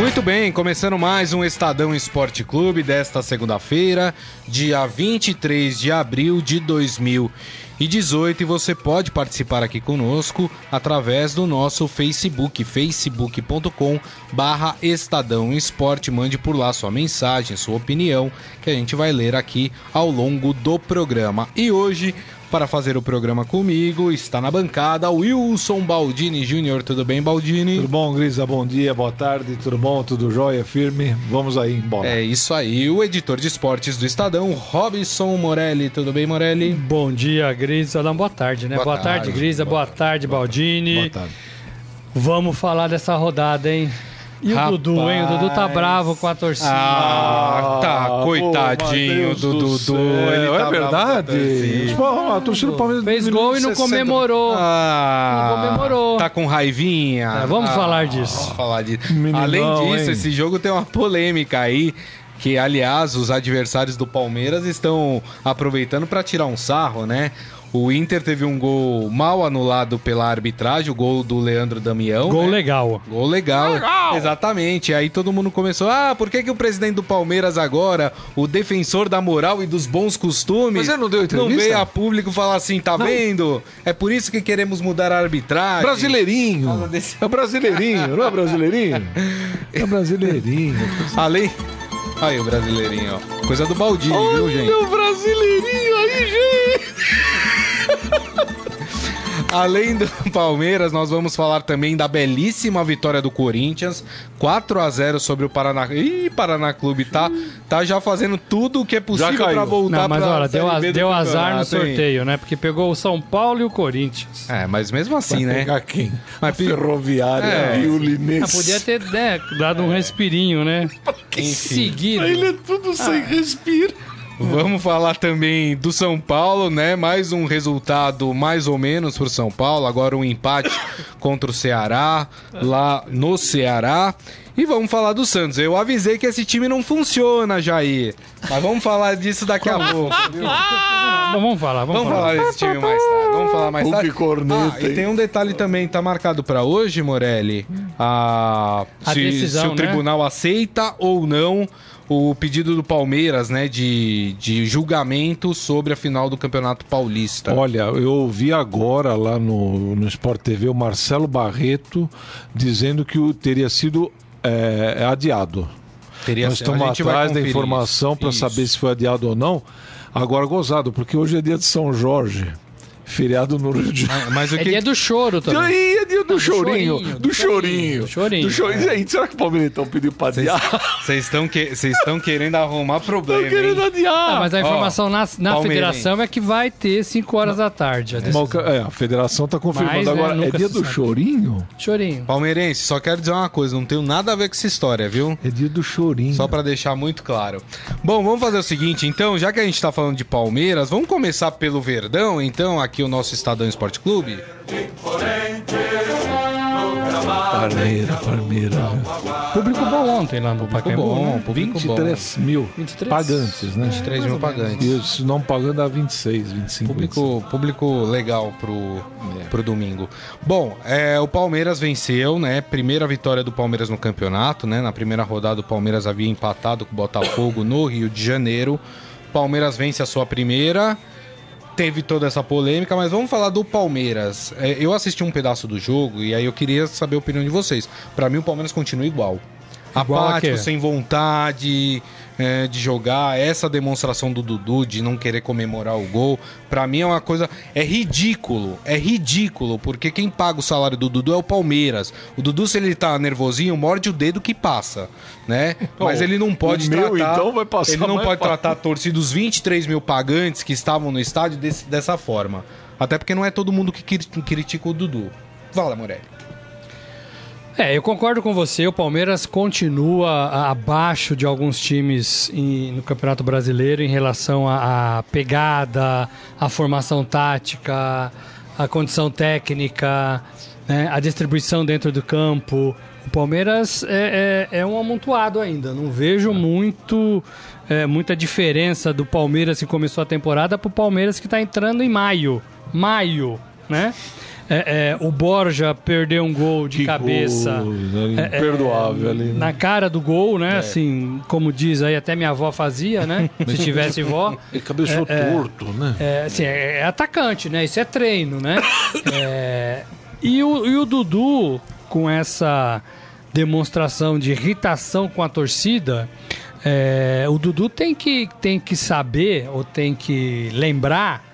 Muito bem, começando mais um Estadão Esporte Clube desta segunda-feira, dia 23 de abril de 2018. E você pode participar aqui conosco através do nosso Facebook, facebook.com barra Estadão Esporte. Mande por lá sua mensagem, sua opinião, que a gente vai ler aqui ao longo do programa. E hoje para fazer o programa comigo, está na bancada Wilson Baldini Júnior. Tudo bem, Baldini? Tudo bom, Grisa? Bom dia, boa tarde, tudo bom? Tudo jóia, firme? Vamos aí, embora. É isso aí, o editor de esportes do Estadão, Robson Morelli. Tudo bem, Morelli? Bom dia, Grisa. Não, boa tarde, né? Boa, boa tarde, tarde, Grisa. Boa, boa tarde, Baldini. Boa tarde. Vamos falar dessa rodada, hein? E Rapaz. o Dudu, hein? O Dudu tá bravo com a torcida. Ah, tá, ah, coitadinho do, do Dudu. Ele tá é verdade. Pô, a torcida do Palmeiras fez gol e não comemorou. Ah, não comemorou. Tá com raivinha. É, vamos ah, falar disso. Vamos falar disso. Meninão, Além disso, hein? esse jogo tem uma polêmica aí que aliás os adversários do Palmeiras estão aproveitando para tirar um sarro, né? O Inter teve um gol mal anulado pela arbitragem, o gol do Leandro Damião. Gol né? legal. Gol legal. legal. Exatamente. Aí todo mundo começou: ah, por que, que o presidente do Palmeiras agora, o defensor da moral e dos bons costumes, Mas ele não, deu entrevista? não veio a público falar assim: tá não. vendo? É por isso que queremos mudar a arbitragem. Brasileirinho. Desse... É brasileirinho, não é brasileirinho? É brasileirinho. Além. Aí o brasileirinho, ó. Coisa do baldinho, Olha viu, gente? o brasileirinho aí, gente! Além do Palmeiras, nós vamos falar também da belíssima vitória do Corinthians, 4 a 0 sobre o Paraná. Ih, Paraná Clube tá, tá já fazendo tudo o que é possível para voltar Não, mas olha, deu, a, deu azar no sorteio, né? Porque pegou o São Paulo e o Corinthians. É, mas mesmo assim, Vai né? Pegar quem? Mas, Ferroviária é. e o Linense. Ah, podia ter né, dado um respirinho, né? Em seguida. Ele é tudo sem ah. respiro. Vamos falar também do São Paulo, né? Mais um resultado mais ou menos para o São Paulo. Agora um empate contra o Ceará, lá no Ceará. E vamos falar do Santos. Eu avisei que esse time não funciona, Jair. Mas vamos falar disso daqui a pouco. vamos falar, vamos, vamos falar. falar desse time mais tarde. Vamos falar mais tarde. Corneta, ah, e tem um detalhe também, tá marcado para hoje, Morelli. A, a se, decisão, se o né? tribunal aceita ou não o pedido do Palmeiras, né, de, de julgamento sobre a final do Campeonato Paulista. Olha, eu vi agora lá no, no Sport TV o Marcelo Barreto dizendo que o, teria sido é, adiado. Teria Nós estamos atrás da informação para saber se foi adiado ou não. Agora, gozado, porque hoje é dia de São Jorge feriado no Rio de Janeiro. Mas, o é que... É dia do choro também. É do, chorinho, do chorinho. Do chorinho. Do chorinho. Do chorinho. É. Gente, será que o Palmeiras então pediu pra adiar? Vocês estão que... querendo arrumar problema. Estão querendo adiar. mas a informação oh, na, na federação é que vai ter 5 horas da tarde. A, é, a federação tá confirmando. Mas, Agora, né, é dia do chorinho? Chorinho. Palmeirense, só quero dizer uma coisa, não tenho nada a ver com essa história, viu? É dia do chorinho. Só para deixar muito claro. Bom, vamos fazer o seguinte, então, já que a gente tá falando de Palmeiras, vamos começar pelo Verdão, então, aqui o nosso Estadão Esporte Clube? Parmeira, Parmeira. Público bom ontem lá no Pacaembu. Bom, né? público 23 bom. mil 23? pagantes, né? 23 mil pagantes. E se não pagando dá 26, 25. Público, 25. público legal pro, é. pro domingo. Bom, é, o Palmeiras venceu, né? Primeira vitória do Palmeiras no campeonato, né? Na primeira rodada o Palmeiras havia empatado com o Botafogo no Rio de Janeiro. Palmeiras vence a sua primeira teve toda essa polêmica, mas vamos falar do Palmeiras. É, eu assisti um pedaço do jogo e aí eu queria saber a opinião de vocês. Para mim, o Palmeiras continua igual. Apático, sem vontade é, de jogar, essa demonstração do Dudu de não querer comemorar o gol, para mim é uma coisa. É ridículo, é ridículo, porque quem paga o salário do Dudu é o Palmeiras. O Dudu, se ele tá nervosinho, morde o dedo que passa, né? Mas ele não pode tratar. Meu, então vai passar ele não pode tratar a torcida dos 23 mil pagantes que estavam no estádio desse, dessa forma. Até porque não é todo mundo que critica o Dudu. Fala, Morelli. É, eu concordo com você. O Palmeiras continua abaixo de alguns times em, no Campeonato Brasileiro em relação à pegada, à formação tática, à condição técnica, né, a distribuição dentro do campo. O Palmeiras é, é, é um amontoado ainda. Não vejo muito é, muita diferença do Palmeiras que começou a temporada para o Palmeiras que está entrando em maio. Maio, né? É, é, o Borja perdeu um gol de que cabeça. Gol, né? É, Imperdoável ali. Né? Na cara do gol, né? É. Assim, como diz aí, até minha avó fazia, né? Se tivesse vó. Ele cabeçou torto, né? É, assim, é, atacante, né? Isso é treino, né? e, o, e o Dudu, com essa demonstração de irritação com a torcida, é, o Dudu tem que, tem que saber, ou tem que lembrar,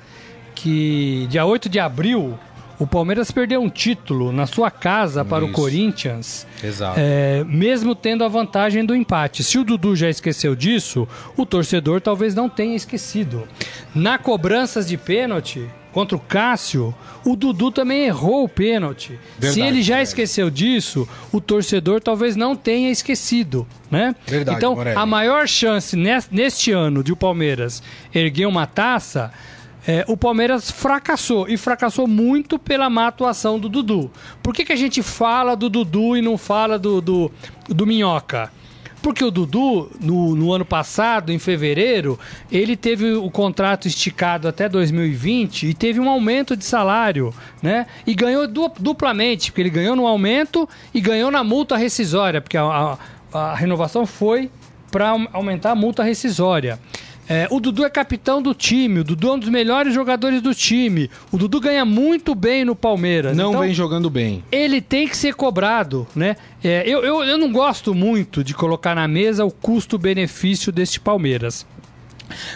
que dia 8 de abril o Palmeiras perdeu um título na sua casa para Isso. o Corinthians, Exato. É, mesmo tendo a vantagem do empate. Se o Dudu já esqueceu disso, o torcedor talvez não tenha esquecido. Na cobranças de pênalti contra o Cássio, o Dudu também errou o pênalti. Verdade, Se ele já esqueceu disso, o torcedor talvez não tenha esquecido, né? Verdade, então, Morelli. a maior chance neste ano de o Palmeiras erguer uma taça é, o Palmeiras fracassou e fracassou muito pela má atuação do Dudu. Por que, que a gente fala do Dudu e não fala do, do, do Minhoca? Porque o Dudu, no, no, ano passado, em fevereiro, ele teve o contrato esticado até 2020 e teve um aumento de salário, né? E ganhou duplamente, porque ele ganhou no aumento e ganhou na multa rescisória, porque a, a, a renovação foi para aumentar a multa rescisória. É, o Dudu é capitão do time, o Dudu é um dos melhores jogadores do time. O Dudu ganha muito bem no Palmeiras. Não então, vem jogando bem. Ele tem que ser cobrado, né? É, eu, eu, eu não gosto muito de colocar na mesa o custo-benefício deste Palmeiras.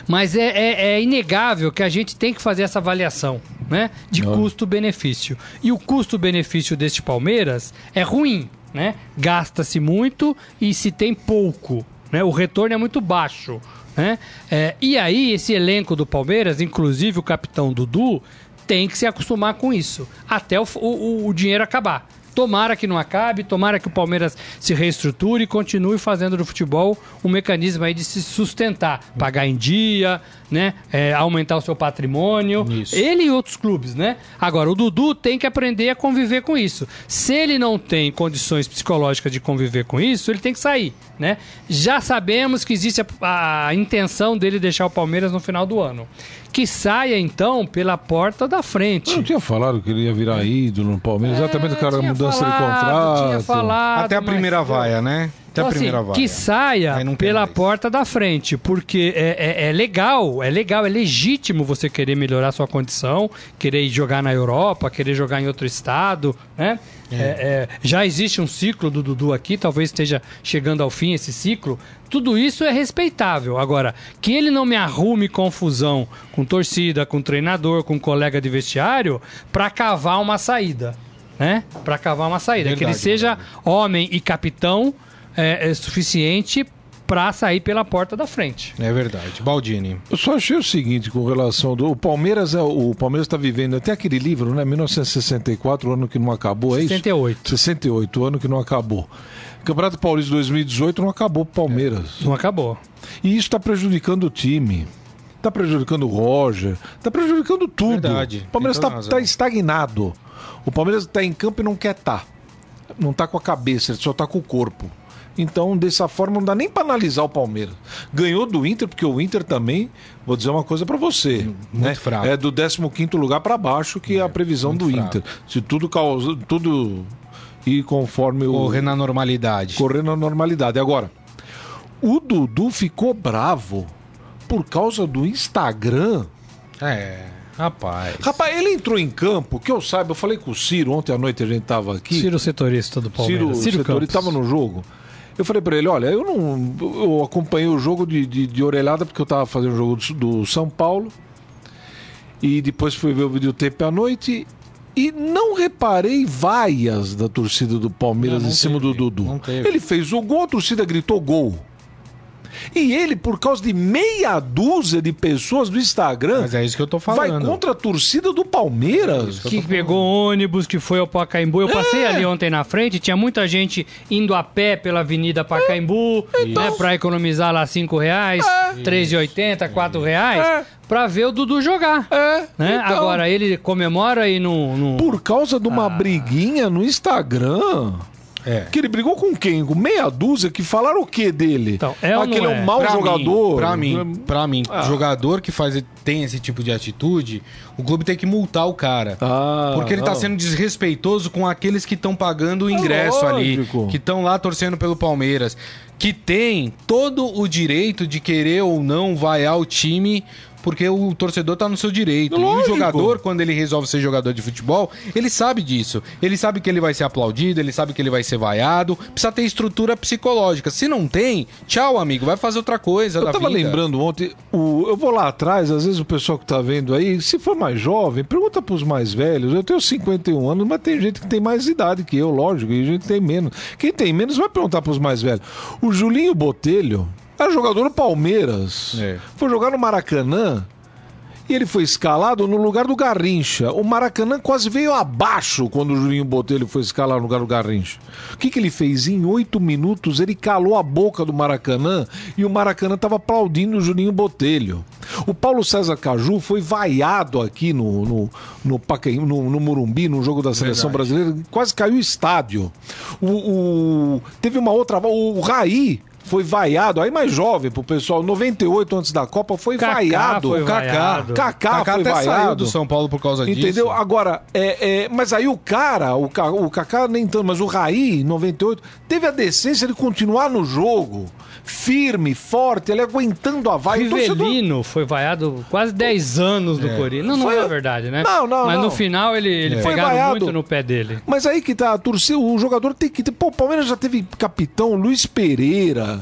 Mas é, é, é, inegável que a gente tem que fazer essa avaliação né, de custo-benefício. E o custo-benefício deste Palmeiras é ruim. Né? Gasta-se muito e se tem pouco. Né? O retorno é muito baixo. Né? É, e aí, esse elenco do Palmeiras, inclusive o capitão Dudu, tem que se acostumar com isso, até o, o, o dinheiro acabar. Tomara que não acabe, tomara que o Palmeiras se reestruture e continue fazendo do futebol um mecanismo aí de se sustentar, pagar em dia, né? É, aumentar o seu patrimônio. Isso. Ele e outros clubes, né? Agora, o Dudu tem que aprender a conviver com isso. Se ele não tem condições psicológicas de conviver com isso, ele tem que sair, né? Já sabemos que existe a, a intenção dele deixar o Palmeiras no final do ano que saia então pela porta da frente. Não tinha falado que ele ia virar ídolo no Palmeiras, é, exatamente o cara mudança falado, de contrato. Tinha falado, Até a primeira vaia, né? Até então, a primeira assim, vaia. Que saia pela mais. porta da frente, porque é, é, é, legal, é legal, é legítimo você querer melhorar sua condição, querer jogar na Europa, querer jogar em outro estado, né? É. É, é, já existe um ciclo do Dudu aqui, talvez esteja chegando ao fim esse ciclo. Tudo isso é respeitável. Agora, que ele não me arrume confusão com torcida, com treinador, com colega de vestiário, para cavar uma saída. Né? Para cavar uma saída. Verdade, que ele seja homem e capitão é, é suficiente para sair pela porta da frente. É verdade. Baldini. Eu só achei o seguinte com relação do o Palmeiras é o Palmeiras está vivendo até aquele livro, né? 1964, o ano que não acabou, é 68. isso? 68. o ano que não acabou. Campeonato Paulista 2018 não acabou pro Palmeiras. É, não acabou. E isso está prejudicando o time. Está prejudicando o Roger, está prejudicando tudo. Verdade. O Palmeiras está tá estagnado. O Palmeiras está em campo e não quer estar. Tá. Não está com a cabeça, ele só está com o corpo. Então, dessa forma, não dá nem para analisar o Palmeiras. Ganhou do Inter, porque o Inter também, vou dizer uma coisa para você, muito né? fraco. É do 15 lugar para baixo que é, a previsão do fraco. Inter. Se tudo causa, tudo e conforme o correr na normalidade. Correr na normalidade. Agora, o Dudu ficou bravo por causa do Instagram. É. Rapaz. Rapaz, ele entrou em campo, que eu saiba, eu falei com o Ciro ontem à noite, a gente tava aqui. Ciro setorista do Palmeiras. Ciro, Ciro setorista, tava no jogo. Eu falei para ele, olha, eu não. Eu acompanhei o jogo de, de, de orelhada porque eu tava fazendo o jogo do, do, São Paulo. E depois fui ver o videotape à noite. E não reparei vaias da torcida do Palmeiras não, não em cima teve, do Dudu. Ele fez o gol, a torcida gritou gol. E ele, por causa de meia dúzia de pessoas do Instagram. Mas é isso que eu tô falando. Vai contra a torcida do Palmeiras. É que, que pegou ônibus, que foi ao Pacaembu. Eu é. passei ali ontem na frente, tinha muita gente indo a pé pela Avenida Pacaembu, é. então... né, pra economizar lá 5 reais, é. 3,80, 4 reais. É pra ver o Dudu jogar. É. Né? Então, Agora, ele comemora e não, Por causa de uma ah. briguinha no Instagram. É. Que ele brigou com quem? Com meia dúzia que falaram o que dele? Então, é Aquele é um mau pra jogador. Mim, pra mim, pra mim ah. jogador que faz, tem esse tipo de atitude, o clube tem que multar o cara. Ah, porque ele tá não. tá sendo desrespeitoso com aqueles que estão pagando o é ingresso é ali, que estão lá torcendo pelo Palmeiras, que tem todo o direito de querer ou não vaiar o time porque o torcedor tá no seu direito. Lógico. E o jogador, quando ele resolve ser jogador de futebol, ele sabe disso. Ele sabe que ele vai ser aplaudido, ele sabe que ele vai ser vaiado. Precisa ter estrutura psicológica. Se não tem, tchau, amigo, vai fazer outra coisa. Eu tava vida. lembrando ontem, o, eu vou lá atrás, às vezes o pessoal que tá vendo aí, se for mais jovem, pergunta pros mais velhos. Eu tenho 51 anos, mas tem gente que tem mais idade que eu, lógico, e gente tem menos. Quem tem menos vai perguntar pros mais velhos. O Julinho Botelho, era jogador do Palmeiras. É. Foi jogar no Maracanã e ele foi escalado no lugar do Garrincha. O Maracanã quase veio abaixo quando o Julinho Botelho foi escalar no lugar do Garrincha. O que, que ele fez? Em oito minutos ele calou a boca do Maracanã e o Maracanã estava aplaudindo o Julinho Botelho. O Paulo César Caju foi vaiado aqui no, no, no, Paquim, no, no Morumbi, no jogo da seleção Verdade. brasileira, quase caiu o estádio. O, o, teve uma outra. O Raí foi vaiado, aí mais jovem pro pessoal, 98 antes da Copa, foi Kaká vaiado. Foi o Kaká. Kaká, Kaká foi vaiado. saiu do São Paulo por causa Entendeu? disso. Entendeu? Agora, é, é, mas aí o cara, o, o Kaká nem tanto, mas o Raí, 98, teve a decência de continuar no jogo firme, forte, ele aguentando a vaia. Rivelino torcedor... foi vaiado quase 10 anos do é. Corinthians. Não, não foi... é verdade, né? Não, não, Mas não. no final ele, ele é. pegaram vaiado. muito no pé dele. Mas aí que tá, a torcida, o jogador tem que ter... Pô, o Palmeiras já teve capitão Luiz Pereira,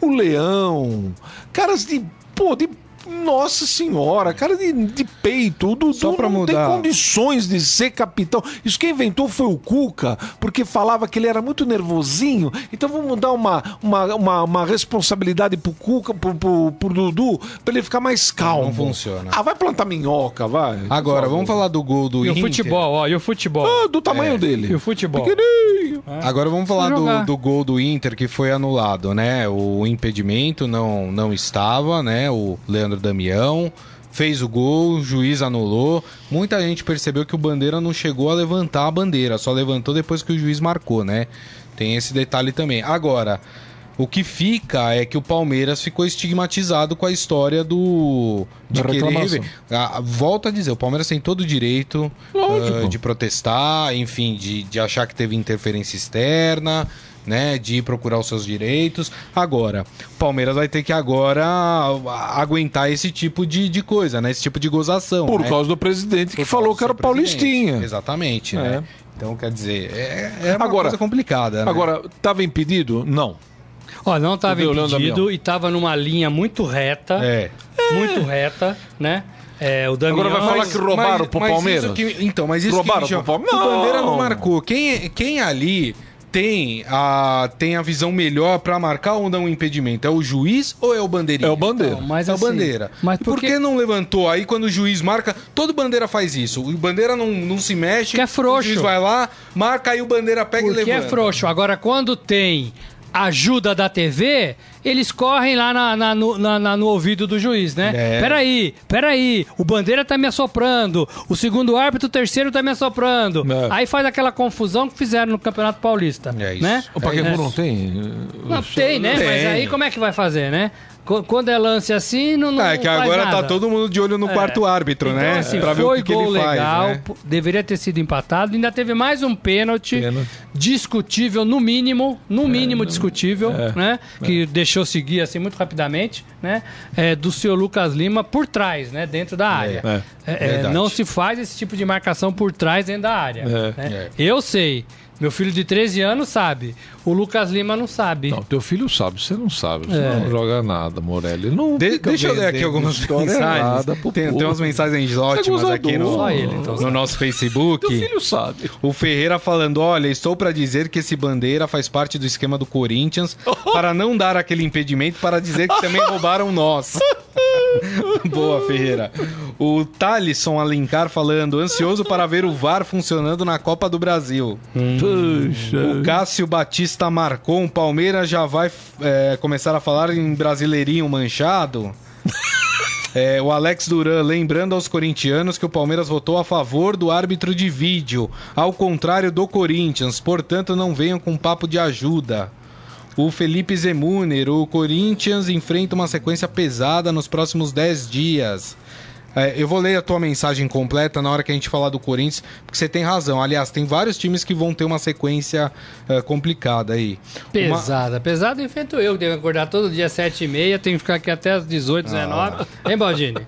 o Leão, caras de... Pô, de nossa senhora, cara de, de peito. O Dudu Só pra não mudar. tem condições de ser capitão. Isso quem inventou foi o Cuca, porque falava que ele era muito nervosinho. Então vamos dar uma, uma, uma, uma responsabilidade pro Cuca, pro, pro, pro Dudu, pra ele ficar mais calmo. Não funciona. Ah, vai plantar minhoca, vai. Agora, vamos falar do gol do e Inter. o futebol, ó, e o futebol. Ah, do tamanho é. dele. E o futebol. Pequenininho. É. Agora vamos falar do, do gol do Inter que foi anulado, né? O impedimento não, não estava, né? O Leandro Damião fez o gol, o juiz anulou. Muita gente percebeu que o Bandeira não chegou a levantar a bandeira, só levantou depois que o juiz marcou, né? Tem esse detalhe também. Agora, o que fica é que o Palmeiras ficou estigmatizado com a história do. De querer. Ah, volta a dizer, o Palmeiras tem todo o direito uh, de protestar, enfim, de, de achar que teve interferência externa né, de procurar os seus direitos. Agora, o Palmeiras vai ter que agora aguentar esse tipo de, de coisa, né? Esse tipo de gozação. Por né? causa do presidente que falou que era Paulistinha. Exatamente, né? é. né? Então, quer dizer, é, é uma agora, coisa complicada. Né? Agora, estava impedido? Não. Ó, não estava impedido e estava numa linha muito reta. É. Muito reta, né? É, o Damião, Agora vai falar mas, que roubaram mas, pro Palmeiras? Que, então, mas isso roubaram que pro Palmeiras? O Bandeira não marcou. Quem, quem ali tem a, tem a visão melhor para marcar ou não o impedimento? É o juiz ou é o bandeirinha? É o bandeira. Não, mas é assim, o bandeira. Mas por, por que não levantou? Aí quando o juiz marca, todo bandeira faz isso. O bandeira não, não se mexe. Que é frouxo. O juiz vai lá, marca aí o bandeira pega Porque e levanta. Que é frouxo. Agora quando tem ajuda da TV, eles correm lá na, na, no, na, no, ouvido do juiz, né? É. Peraí, peraí, o Bandeira tá me assoprando, o segundo árbitro, o terceiro tá me assoprando. É. Aí faz aquela confusão que fizeram no Campeonato Paulista. É isso. Né? O Pacaembu é. não tem? Não, tem, né? Tem. Mas aí como é que vai fazer, né? Quando é lance assim, não, não É que agora tá nada. tá todo mundo de olho no é. quarto árbitro, então, né? Assim, pra ver o que, que ele legal, faz. Né? Deveria ter sido empatado. Ainda teve mais um pênalti, pênalti. discutível, no mínimo, no é, mínimo discutível, é, né? Que deixou seguir assim muito rapidamente, né? É, do senhor Lucas Lima por trás, né? Dentro da área. É, não se faz esse tipo de marcação por trás dentro da área. Né? Eu sei. Meu filho de 13 anos sabe. O Lucas Lima não sabe. Não, teu filho sabe, você não sabe. Você é. não joga nada, Morelli. Não de, deixa eu ler aqui algumas mensagens. Tem, tem, umas mensagens ótimas aqui no, ele, então, no nosso Facebook. Teu filho sabe. O Ferreira falando: olha, estou para dizer que esse bandeira faz parte do esquema do Corinthians para não dar aquele impedimento para dizer que também roubaram nós. Boa, Ferreira. O Thalisson Alencar falando, ansioso para ver o VAR funcionando na Copa do Brasil. Hum. O Cássio Batista marcou, um Palmeiras já vai é, começar a falar em brasileirinho manchado. É, o Alex Duran lembrando aos corintianos que o Palmeiras votou a favor do árbitro de vídeo, ao contrário do Corinthians, portanto não venham com papo de ajuda. O Felipe Zemuner, o Corinthians enfrenta uma sequência pesada nos próximos 10 dias. É, eu vou ler a tua mensagem completa na hora que a gente falar do Corinthians, porque você tem razão. Aliás, tem vários times que vão ter uma sequência uh, complicada aí. Pesada. Uma... Pesada enfrento eu, que tenho que acordar todo dia às 7h30, tenho que ficar aqui até às 18, 19 ah. Hein, Baldini?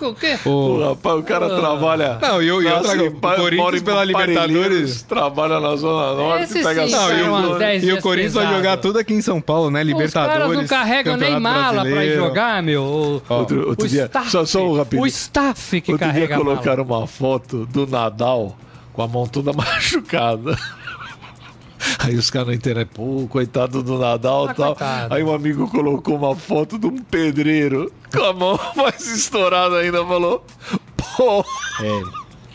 O que, o... rapaz, o cara ah. trabalha... Não, e eu, eu trago o Corinthians pela Libertadores... Trabalha na Zona Norte, Esse pega... Sim, não, e o, e o Corinthians pesado. vai jogar tudo aqui em São Paulo, né? Libertadores, Os caras não carregam nem mala brasileiro. pra ir jogar, meu. outro, outro dia, só, só um rapidinho staff que Outro carrega dia colocaram uma foto do Nadal com a mão toda machucada. Aí os caras não entendem, pô, coitado do Nadal e ah, tal. Coitado. Aí um amigo colocou uma foto de um pedreiro com a mão mais estourada ainda, falou, pô, é.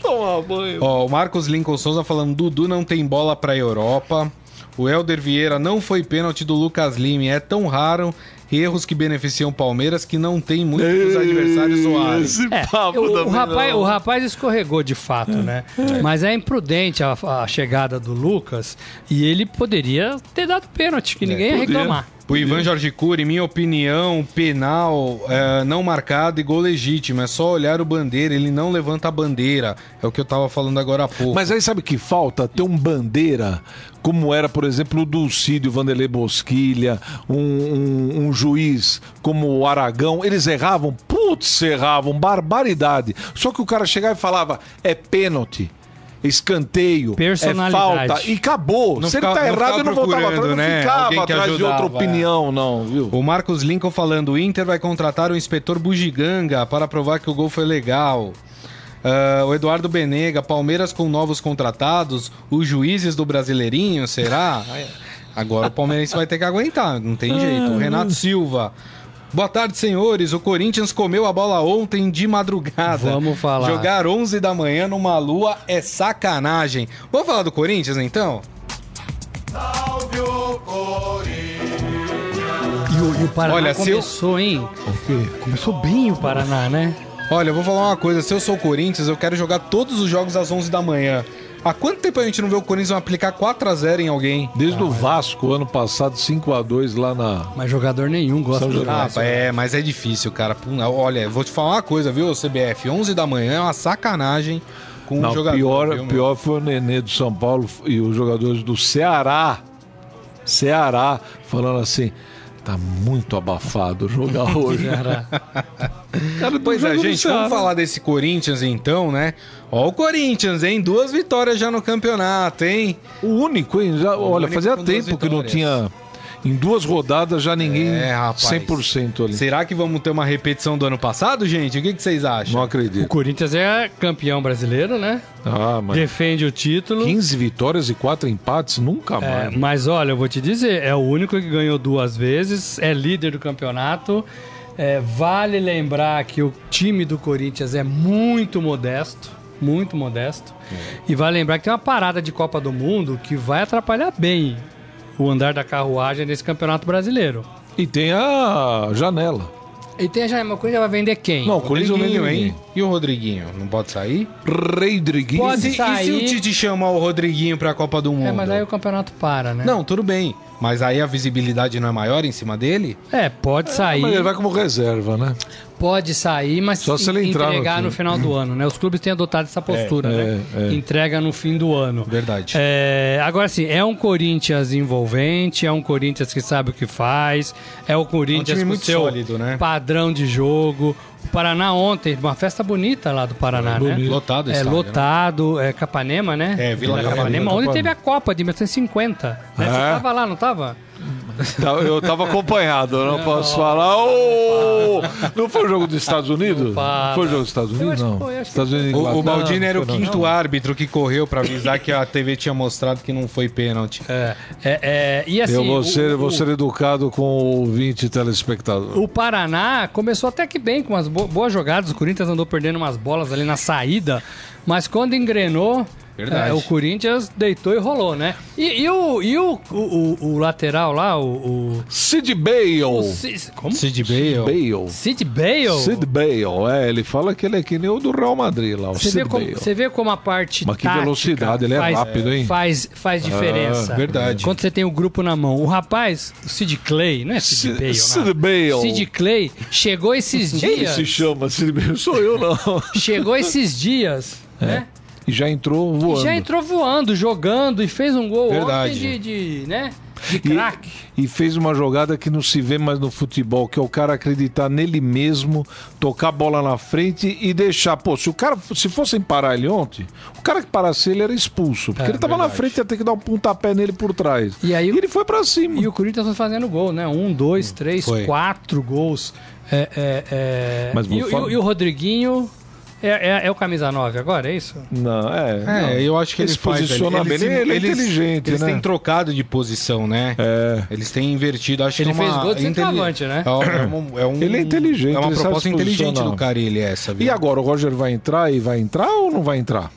toma banho. Ó, o Marcos Lincoln Souza falando, Dudu não tem bola pra Europa. O Helder Vieira não foi pênalti do Lucas Lima. É tão raro erros que beneficiam o Palmeiras que não tem muitos adversários zoarem. É, o, o, rapaz, o rapaz escorregou de fato, né? É. Mas é imprudente a, a, chegada do Lucas e ele poderia ter dado pênalti, que é, ninguém ia reclamar. O Ivan Jorge Cury, minha opinião, penal é, não marcado e gol legítimo. É só olhar o bandeira, ele não levanta a bandeira. É o que eu tava falando agora há pouco. Mas aí sabe que falta? Ter um bandeira, como era, por exemplo, o Dulcídio Vanderlei Bosquilha, um, um, um juiz como o Aragão. Eles erravam? Putz, erravam, barbaridade. Só que o cara chegava e falava, é pênalti escanteio, é falta e acabou. Não Se fica, ele tá errado, eu não voltava atrás, não né? ficava atrás de outra é. opinião, é. não, viu? O Marcos Lincoln falando, o Inter vai contratar o inspetor Bugiganga para provar que o gol foi legal. Uh, o Eduardo Benega, Palmeiras com novos contratados, os juízes do Brasileirinho, será? Agora o Palmeirense vai ter que aguentar, não tem jeito. O Renato Silva, Boa tarde, senhores. O Corinthians comeu a bola ontem de madrugada. Vamos falar. Jogar 11 da manhã numa lua é sacanagem. Vamos falar do Corinthians então? Salve o Corinthians. E o, e o Paraná Olha, começou, eu... hein? O quê? Começou bem o Paraná, né? Olha, eu vou falar uma coisa. Se eu sou o Corinthians, eu quero jogar todos os jogos às 11 da manhã. Há quanto tempo a gente não vê o Corinthians aplicar 4x0 em alguém? Desde ah, o Vasco, ano passado, 5x2 lá na. Mas jogador nenhum gosta de jogar. Ah, é, mas é difícil, cara. Olha, vou te falar uma coisa, viu, CBF? 11 da manhã é uma sacanagem com não, o jogador. Pior, viu, pior foi o Nenê do São Paulo e os jogadores do Ceará. Ceará, falando assim. Tá muito abafado jogar hoje. Cara, pois é, gente, vamos falar desse Corinthians então, né? Ó o Corinthians, hein? Duas vitórias já no campeonato, hein? O único, hein? Já, olha, único fazia tempo que não tinha em duas rodadas já ninguém é, rapaz. 100% ali. Será que vamos ter uma repetição do ano passado, gente? O que, que vocês acham? Não acredito. O Corinthians é campeão brasileiro, né? Ah, mas... Defende o título. 15 vitórias e 4 empates, nunca é, mais. É, mas olha, eu vou te dizer, é o único que ganhou duas vezes, é líder do campeonato. É, vale lembrar que o time do Corinthians é muito modesto muito modesto. É. E vale lembrar que tem uma parada de Copa do Mundo que vai atrapalhar bem o andar da carruagem nesse campeonato brasileiro. E tem a janela. E tem a janela, mas vai vender quem? Não, o Rodriguinho, hein? E o Rodriguinho? Não pode sair? Rodriguinho? Pode e, sair. E se o Tite chamar o Rodriguinho pra Copa do Mundo? É, mas aí o campeonato para, né? Não, tudo bem. Mas aí a visibilidade não é maior em cima dele? É, pode sair. É, mas ele vai como reserva, né? Pode sair, mas Só se ele entregar no, no, final do ano, né? Os clubes têm adotado essa postura, é, né? É, é. Entrega no fim do ano. Verdade. É, agora sim, é um Corinthians envolvente, é um Corinthians que sabe o que faz, é o Corinthians é um com seu sólido, né? padrão de jogo. Paraná ontem, uma festa bonita lá do Paraná, é, né? Lotado É estádio, lotado, né? é Capanema, né? É, Vila, Vila Capanema. Capanema. Onde teve a Copa de 1950. Né? Você é? tava lá, não tava? Tá, eu tava acompanhado, eu não, não posso falar. Oh! Não foi o jogo dos Estados Unidos? Não foi o jogo dos Estados Unidos? Não. Foi, Estados Unidos, o, o Baldini era o quinto não. árbitro que correu para avisar que a TV tinha mostrado que não foi pênalti. É, é, é, e assim, eu vou ser, o, vou ser educado com o 20 telespectador. O Paraná começou até que bem, com umas boas jogadas. O Corinthians andou perdendo umas bolas ali na saída, mas quando engrenou Verdade. É, o Corinthians deitou e rolou, né? E, e, o, e o, o, o, lateral lá, o. o... Sid Bale. O Cid, como? Sid Bale. Bale. Sid Bale? Sid Bale, é. Ele fala que ele é que nem o do Real Madrid lá, o você Sid vê como, Você vê como a parte. Mas que velocidade, ele é faz, rápido, hein? Faz, faz diferença. Ah, verdade. Quando você tem o grupo na mão. O rapaz, o Sid Clay, não é Sid, Sid Bale, Sid Bale. Sid Clay chegou esses dias. Quem se chama Sid Bale? Sou eu, não. Chegou esses dias, é. né? E já entrou voando. E já entrou voando, jogando e fez um gol Verdade. de, de, né? De craque. E, e, fez uma jogada que não se vê mais no futebol, que é o cara acreditar nele mesmo, tocar a bola na frente e deixar. Pô, se o cara, se fossem parar ele ontem, o cara que parasse ele era expulso. Porque é, ele tava verdade. na frente ia ter que dar um pontapé nele por trás. E aí e ele foi para cima. E o Corinthians foi fazendo gol, né? Um, dois, três, foi. quatro gols. É, é, é... Mas e, e, e o Rodriguinho é, é, é, o camisa 9 agora, é isso? Não, é. É, não. eu acho que ele, ele faz. Posiciona bem, ele, ele, é inteligente. Eles né? têm trocado de posição, né? É. Eles têm invertido. Acho ele que fez gol de centroavante, né? É, um, ele é inteligente. É uma proposta inteligente do Carilli essa. Viu? E agora, o Roger vai entrar e vai entrar ou não vai entrar?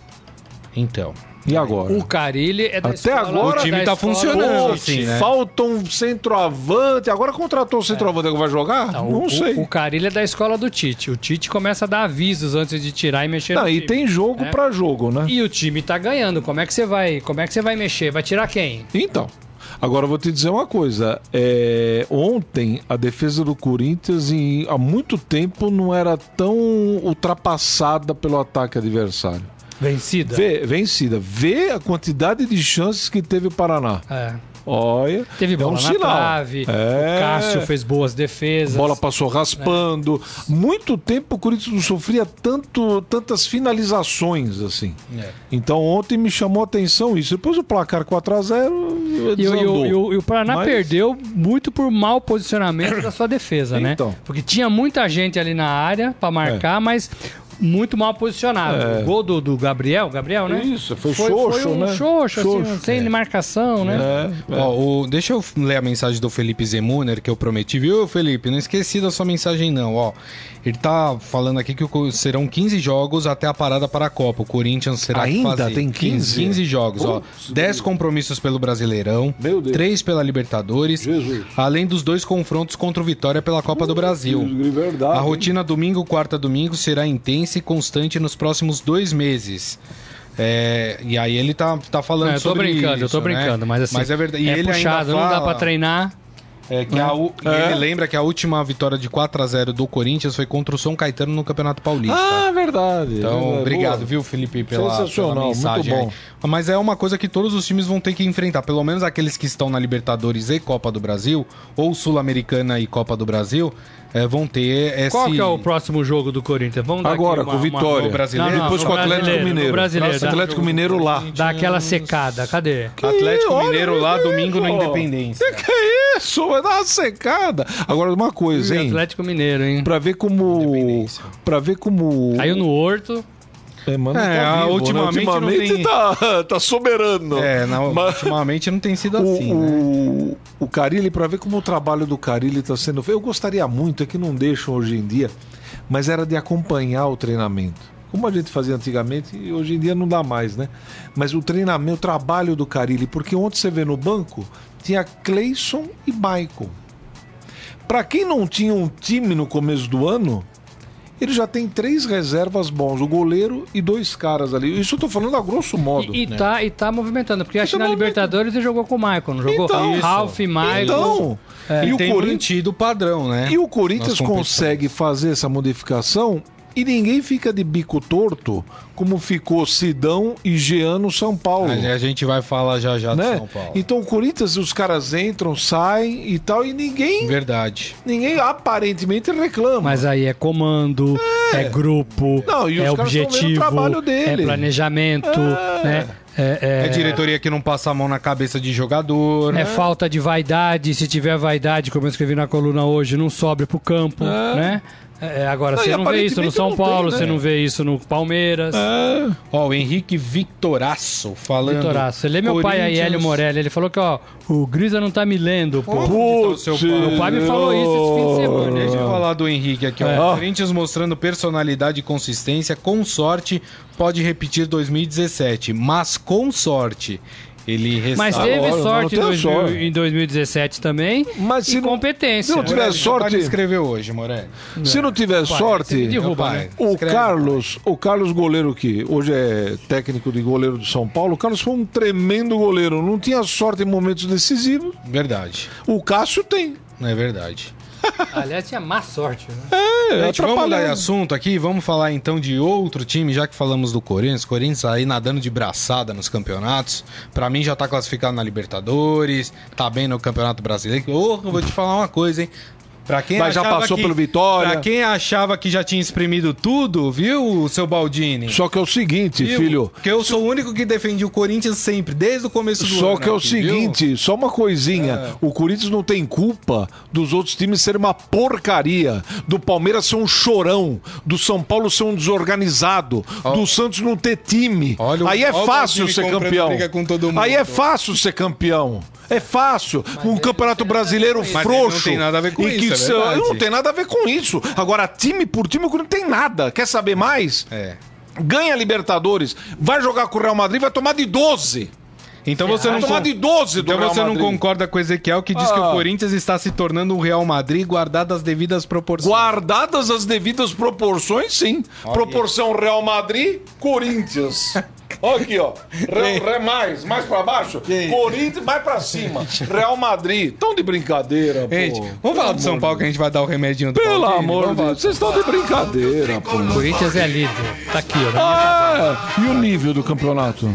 Então. E agora? O Carilli é da Até agora o time tá funcionando. assim, né? Falta um centroavante. Agora contratou o centroavante é. que vai jogar? Não, não o, sei. O Carilli é da escola do Tite. O Tite começa a dar avisos antes de tirar e mexer não, no e time. tem jogo é. para jogo, né? E o time tá ganhando. Como é que você vai? Como é que você vai mexer? Vai tirar quem? Então. Agora eu vou te dizer uma coisa. É, ontem a defesa do Corinthians em, há muito tempo não era tão ultrapassada pelo ataque adversário. Vencida? Vê, vencida. Vê a quantidade de chances que teve o Paraná. É. Olha, teve bola é um na sinal. trave, é. o Cássio fez boas defesas. Bola passou raspando. É. Muito tempo o Corinthians não sofria tanto, tantas finalizações assim. É. Então ontem me chamou a atenção isso. Depois o placar 4 a 0 e, e, e, e, o Paraná Mas... perdeu muito por mau posicionamento da sua defesa, né? então. né? Porque tinha muita gente ali na área para marcar, é. mas muito mal posicionado. É. O gol do, do, Gabriel, Gabriel, né? Isso, foi, foi xoxo, foi um né? Xoxo, assim, sem é. marcação, né? É, é. Ó, o, deixa eu ler a mensagem do Felipe Zemuner que eu prometi, viu, Felipe? Não esqueci da sua mensagem, não, ó. Ele tá falando aqui que serão 15 jogos até a parada para a Copa. O Corinthians será Ainda fazer tem 15? 15 jogos, Putz, ó. 10 compromissos pelo Brasileirão, 3 pela Libertadores, Jesus. além dos dois confrontos contra o Vitória pela Copa do Brasil. verdade, a rotina domingo, quarta domingo será intensa e constante nos próximos dois meses. É, e aí ele tá, tá falando é, eu tô sobre brincando, isso, eu tô né? brincando, mas assim, mas é verdade. E é ele puxado, fala... não dá pra treinar. É, que a, é. Ele lembra que a última vitória de 4 a 0 do Corinthians foi contra o São Caetano no Campeonato Paulista. Ah, verdade. Então, verdade. obrigado, Boa. viu, Felipe, pela, Sensacional, pela mensagem. Muito bom. Mas é uma coisa que todos os times vão ter que enfrentar. Pelo menos aqueles que estão na Libertadores e Copa do Brasil, ou Sul-Americana e Copa do Brasil, é, vão ter esse... Qual que é o próximo jogo do Corinthians? Vamos Agora, uma, com Vitória. Brasileiro. Não, não, depois com o Atlético Mineiro. Brasileiro, Atlético Mineiro lá. Dá aquela secada. Cadê? Que Atlético Mineiro lá, domingo no Independência. Que que é isso? Vai dar uma secada. Agora, uma coisa, hein? Atlético Mineiro, hein? Pra ver como... Pra ver como... Caiu no Horto. É, mano, é, tá vivo, ultimamente, né? ultimamente tem... tá, tá soberano. É, não, Mas... ultimamente não tem sido assim, o, né? O, o Carilli, para ver como o trabalho do Carilli está sendo feito, eu gostaria muito, é que não deixam hoje em dia, mas era de acompanhar o treinamento. Como a gente fazia antigamente, e hoje em dia não dá mais, né? Mas o treinamento, o trabalho do Carilli, porque ontem você vê no banco, tinha Cleison e Michael. Para quem não tinha um time no começo do ano, ele já tem três reservas bons, o goleiro e dois caras ali. Isso eu tô falando a grosso modo. E, e, né? tá, e tá movimentando, porque acho que na Libertadores ele jogou com o Michael, não jogou? Então, Ralph, Michael. Então, é. e, o tem Corinthians o padrão, né? E o Corinthians consegue fazer essa modificação e ninguém fica de bico torto como ficou Sidão e Jean no São Paulo. A gente vai falar já já né? do São Paulo. Então o Corinthians, os caras entram, saem e tal, e ninguém. Verdade. Ninguém aparentemente reclama. Mas aí é comando, é, é grupo, Não, é objetivo, é planejamento, é. né? É, é... é, diretoria que não passa a mão na cabeça de jogador. É né? falta de vaidade. Se tiver vaidade, como eu escrevi na coluna hoje, não sobe pro campo, é. né? É, agora, você não vê isso no São Paulo, tem, né? você não vê isso no Palmeiras. É. Ó, o Henrique Victoraço falando. Victoraço. Ele é meu pai aí, Hélio Morelli. Ele falou que, ó, o Grisa não tá me lendo, pô. Putz, seu pai. Meu pai me falou isso esse fim de semana. Deixa eu falar do Henrique aqui, ó. É. Corinthians mostrando personalidade e consistência, com sorte, pode repetir 2017, mas com sorte. Ele Mas teve Agora, sorte, em, 2000, em 2017 também. Mas se e competência. Se não tiver Morelli, sorte. escreveu hoje, Morelli. Se não tiver Pai, sorte. Derruba, né? O Escreve, Carlos, o Carlos goleiro que hoje é técnico de goleiro do São Paulo, o Carlos foi um tremendo goleiro. Não tinha sorte em momentos decisivos. Verdade. O Cássio tem. Não é verdade. Aliás, tinha má sorte, né? É, Gente, vamos mudar de assunto aqui, vamos falar então de outro time, já que falamos do Corinthians. Corinthians aí nadando de braçada nos campeonatos. Para mim já tá classificado na Libertadores, tá bem no Campeonato Brasileiro. Oh, eu vou te falar uma coisa, hein? Pra quem Mas já passou que, pelo Vitória. Pra quem achava que já tinha exprimido tudo, viu, seu Baldini? Só que é o seguinte, viu? filho. Que eu sou o único que defendi o Corinthians sempre, desde o começo do só ano. Só que é o aqui, seguinte, viu? só uma coisinha. É. O Corinthians não tem culpa dos outros times serem uma porcaria. Do Palmeiras ser um chorão. Do São Paulo ser um desorganizado. Oh. Do Santos não ter time. Olha, Aí é fácil ser campeão. Aí é fácil ser campeão. É fácil. Mas um campeonato brasileiro frouxo. Não tem com isso. É não tem nada a ver com isso. Agora, time por time, não tem nada. Quer saber mais? É. Ganha Libertadores, vai jogar com o Real Madrid, vai tomar de 12. Então você não tomar de 12 do Então Real você Madrid. não concorda com o Ezequiel que diz ah. que o ah. Corinthians está se tornando um Real Madrid guardadas as devidas proporções. Guardadas as devidas proporções, sim. Proporção Real Madrid, Corinthians. Olha aqui, ó. Ré, Ré mais, mais pra baixo. Corinthians, mais pra cima. Real Madrid. Tão de brincadeira, pô. Gente, vamos falar do São Paulo que a gente vai dar o remedinho do Pelo amor de Deus, vocês estão de brincadeira, pô. O Corinthians é líder. Tá aqui, ó. Ah, e o nível do campeonato?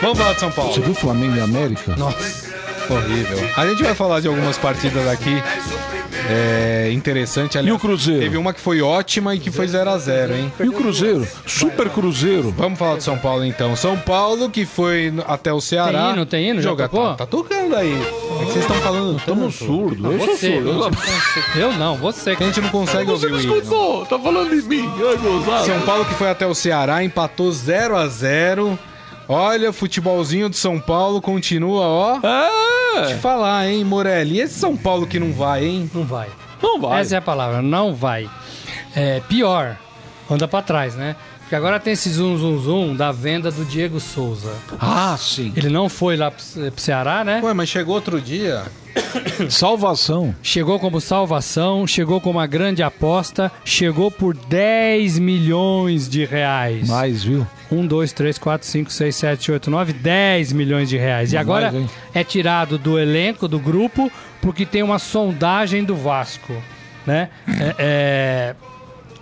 Vamos falar de São Paulo. Você viu Flamengo e América? Nossa, horrível. A gente vai falar de algumas partidas aqui é, interessante. Ali, e o Cruzeiro? Teve uma que foi ótima e que foi 0 a 0 hein? E o Cruzeiro? Super Cruzeiro. Vamos falar de São Paulo então. São Paulo que foi até o Ceará. Tem hino, tem hino? Jogar. Tá, tá, tocando aí. É que vocês estão falando Estamos surdos. Eu você, surdo. Eu não, você. A gente não consegue você ouvir o hino. Escutou, tá falando de mim. Ai, São Paulo que foi até o Ceará, empatou 0 a 0 Olha, futebolzinho de São Paulo continua, ó. Ah! Te falar, hein, Morelli. E esse São Paulo que não vai, hein? Não vai. Não vai. Essa é a palavra, não vai. É, pior, anda para trás, né? Porque agora tem esse zoom, zoom, zoom da venda do Diego Souza. Ah, sim. Ele não foi lá pro Ceará, né? Ué, mas chegou outro dia. Salvação. Chegou como salvação, chegou como uma grande aposta, chegou por 10 milhões de reais. Mais, viu? 1, 2, 3, 4, 5, 6, 7, 8, 9, 10 milhões de reais. E agora mais, é tirado do elenco, do grupo, porque tem uma sondagem do Vasco. Né? É, é...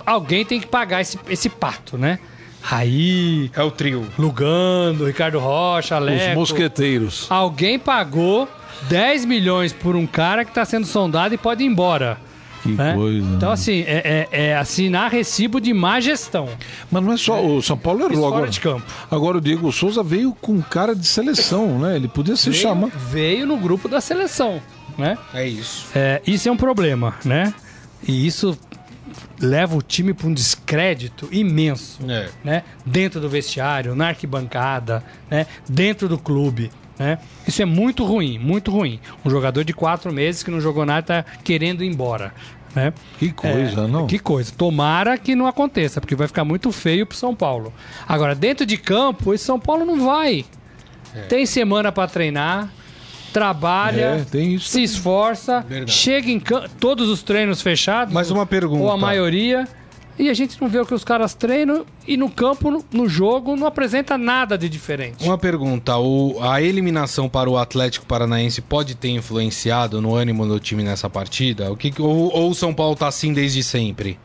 Alguém tem que pagar esse, esse pato, né? Raí. É o trio. Lugando, Ricardo Rocha, Aleco. Os mosqueteiros. Alguém pagou 10 milhões por um cara que está sendo sondado e pode ir embora. Que né? coisa. Então, assim, é, é, é, assinar recibo de má gestão. Mas não é só. O São Paulo errou agora. de campo. Agora o Diego Souza veio com cara de seleção, né? Ele podia se chamar. Veio no grupo da seleção, né? É isso. É, isso é um problema, né? E isso leva o time para um descrédito imenso, é. né? Dentro do vestiário, na arquibancada, né? Dentro do clube. Né? Isso é muito ruim, muito ruim. Um jogador de quatro meses que não jogou nada está querendo ir embora. Né? Que coisa, é, não? Que coisa. Tomara que não aconteça, porque vai ficar muito feio para São Paulo. Agora, dentro de campo, esse São Paulo não vai. É. Tem semana para treinar, trabalha, é, se esforça, Verdade. chega em campo, todos os treinos fechados. Mais uma pergunta. Ou a maioria. E a gente não vê o que os caras treinam e no campo, no jogo, não apresenta nada de diferente. Uma pergunta: o, a eliminação para o Atlético Paranaense pode ter influenciado no ânimo do time nessa partida? O que, ou, ou o São Paulo está assim desde sempre?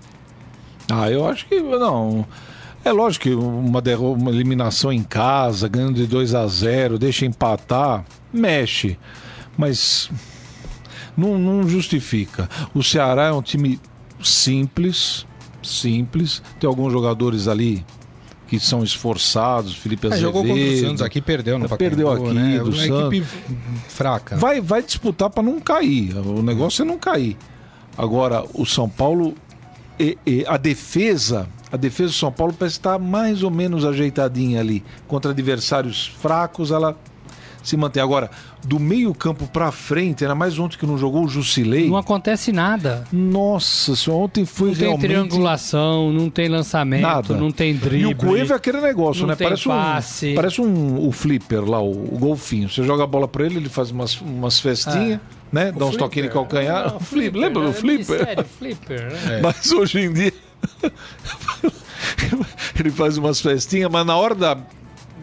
Ah, eu acho que não. É lógico que uma, uma eliminação em casa, ganhando de 2 a 0 deixa empatar, mexe. Mas não, não justifica. O Ceará é um time simples, simples. Tem alguns jogadores ali que são esforçados, Felipe Azevedo. É, jogou contra o Santos aqui, perdeu no Perdeu aqui, né? do Uma Santos. equipe fraca. Vai, vai disputar para não cair. O negócio é não cair. Agora, o São Paulo e, e, a defesa, a defesa do São Paulo parece estar mais ou menos ajeitadinha ali. Contra adversários fracos, ela se mantém. Agora, do meio-campo para frente, era mais ontem que não jogou o Jusilei. Não acontece nada. Nossa, senhora, ontem foi não realmente. Não tem triangulação, não tem lançamento, nada. não tem drible. E o Coelho é aquele negócio, né? parece passe. um parece um o flipper lá, o, o, golfinho. Você joga a bola para ele, ele faz umas, umas festinhas. Ah. Né? Dá uns toquinhos de calcanhar. Não, flipper, Lembra do é flipper? Sério, flipper. Né? Mas hoje em dia. ele faz umas festinhas, mas na hora da,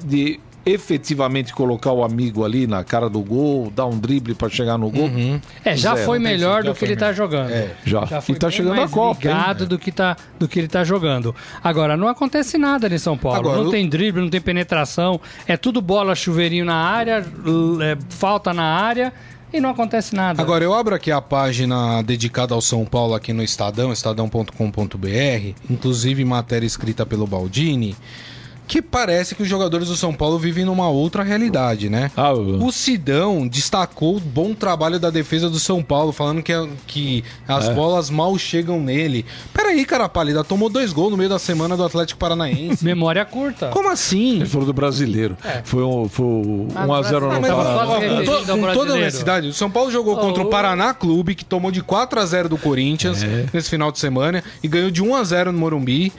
de efetivamente colocar o amigo ali na cara do gol, dar um drible para chegar no gol. Uhum. É, já Zero. foi melhor do que ele está jogando. É, já. já foi e tá chegando mais a Copa. Ligado do que, tá, do que ele está jogando. Agora, não acontece nada em São Paulo. Agora, não eu... tem drible, não tem penetração. É tudo bola, chuveirinho na área, é, falta na área e não acontece nada. Agora, eu abro aqui a página dedicada ao São Paulo aqui no Estadão, estadão.com.br, inclusive matéria escrita pelo Baldini que parece que os jogadores do São Paulo vivem numa outra realidade, né? Ah, o Sidão destacou o bom trabalho da defesa do São Paulo, falando que, que as é. bolas mal chegam nele. Peraí, cara pálida, tomou dois gols no meio da semana do Atlético Paranaense. Memória curta. Como assim? Ele falou do brasileiro. É. Foi um, foi um ah, 1x0 no Paraná. Com toda a honestidade, o São Paulo jogou oh. contra o Paraná Clube, que tomou de 4x0 do Corinthians é. nesse final de semana e ganhou de 1x0 no Morumbi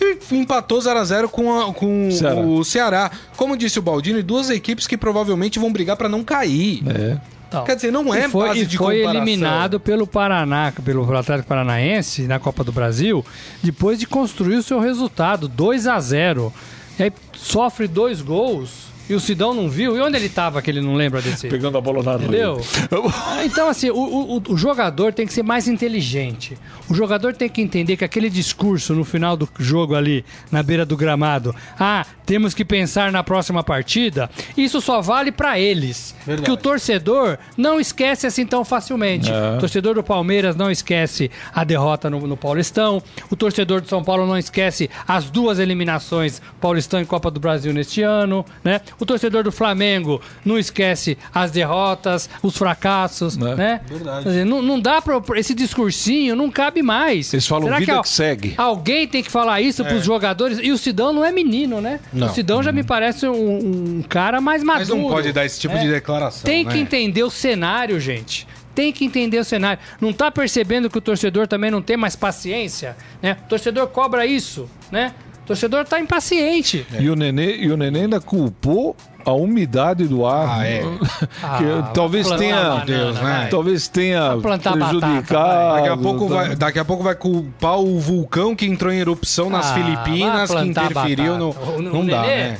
e empatou 0 a 0 com, a, com Ceará. o Ceará. Como disse o Baldini, duas equipes que provavelmente vão brigar para não cair. É. Então, Quer dizer, não é e foi, base de foi eliminado pelo Paraná, pelo Atlético Paranaense na Copa do Brasil, depois de construir o seu resultado, 2 a 0 E aí sofre dois gols e o Sidão não viu? E onde ele estava que ele não lembra desse? Pegando a bola na Entendeu? então, assim, o, o, o, jogador tem que ser mais inteligente. O jogador tem que entender que aquele discurso no final do jogo ali, na beira do gramado, ah, temos que pensar na próxima partida, isso só vale para eles. Verdade. Porque o torcedor não esquece assim tão facilmente. É. O torcedor do Palmeiras não esquece a derrota no, no Paulistão. O torcedor do São Paulo não esquece as duas eliminações Paulistão e Copa do Brasil neste ano, né? O torcedor do Flamengo não esquece as derrotas, os fracassos, é. né? Verdade. Dizer, não, não dá para esse discursinho, não cabe mais. Eles falam Será vida que, que segue. Alguém tem que falar isso é. para os jogadores. E o Sidão não é menino, né? Não. O Sidão já me parece um, um, cara mais maduro. Mas não pode dar esse tipo é. de declaração. Tem né? que entender o cenário, gente tem que entender o cenário. Não está percebendo que o torcedor também não tem mais paciência, né? O torcedor cobra isso, né? Torcedor tá impaciente. É. E, o Nenê, e o Nenê ainda culpou a umidade do ar. Ah, é. que ah, talvez tenha. Deus, né? Talvez tenha prejudicado. Batata, daqui, a pouco vai, daqui a pouco vai culpar o vulcão que entrou em erupção nas ah, Filipinas, que interferiu no. O, não dá, né?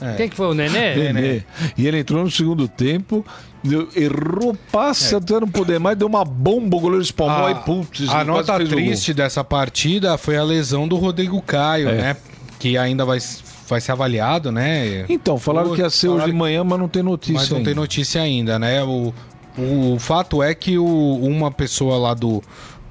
É. Quem que foi o Nenê? Nenê. E ele entrou no segundo tempo, errou passe é. até não poder mais, deu uma bomba, o goleiro espalmou a, e putz. A nota triste dessa partida foi a lesão do Rodrigo Caio, é. né? Que ainda vai, vai ser avaliado, né? Então, falaram que ia ser hoje de manhã, mas não tem notícia Mas não ainda. tem notícia ainda, né? O, o, o fato é que o, uma pessoa lá do,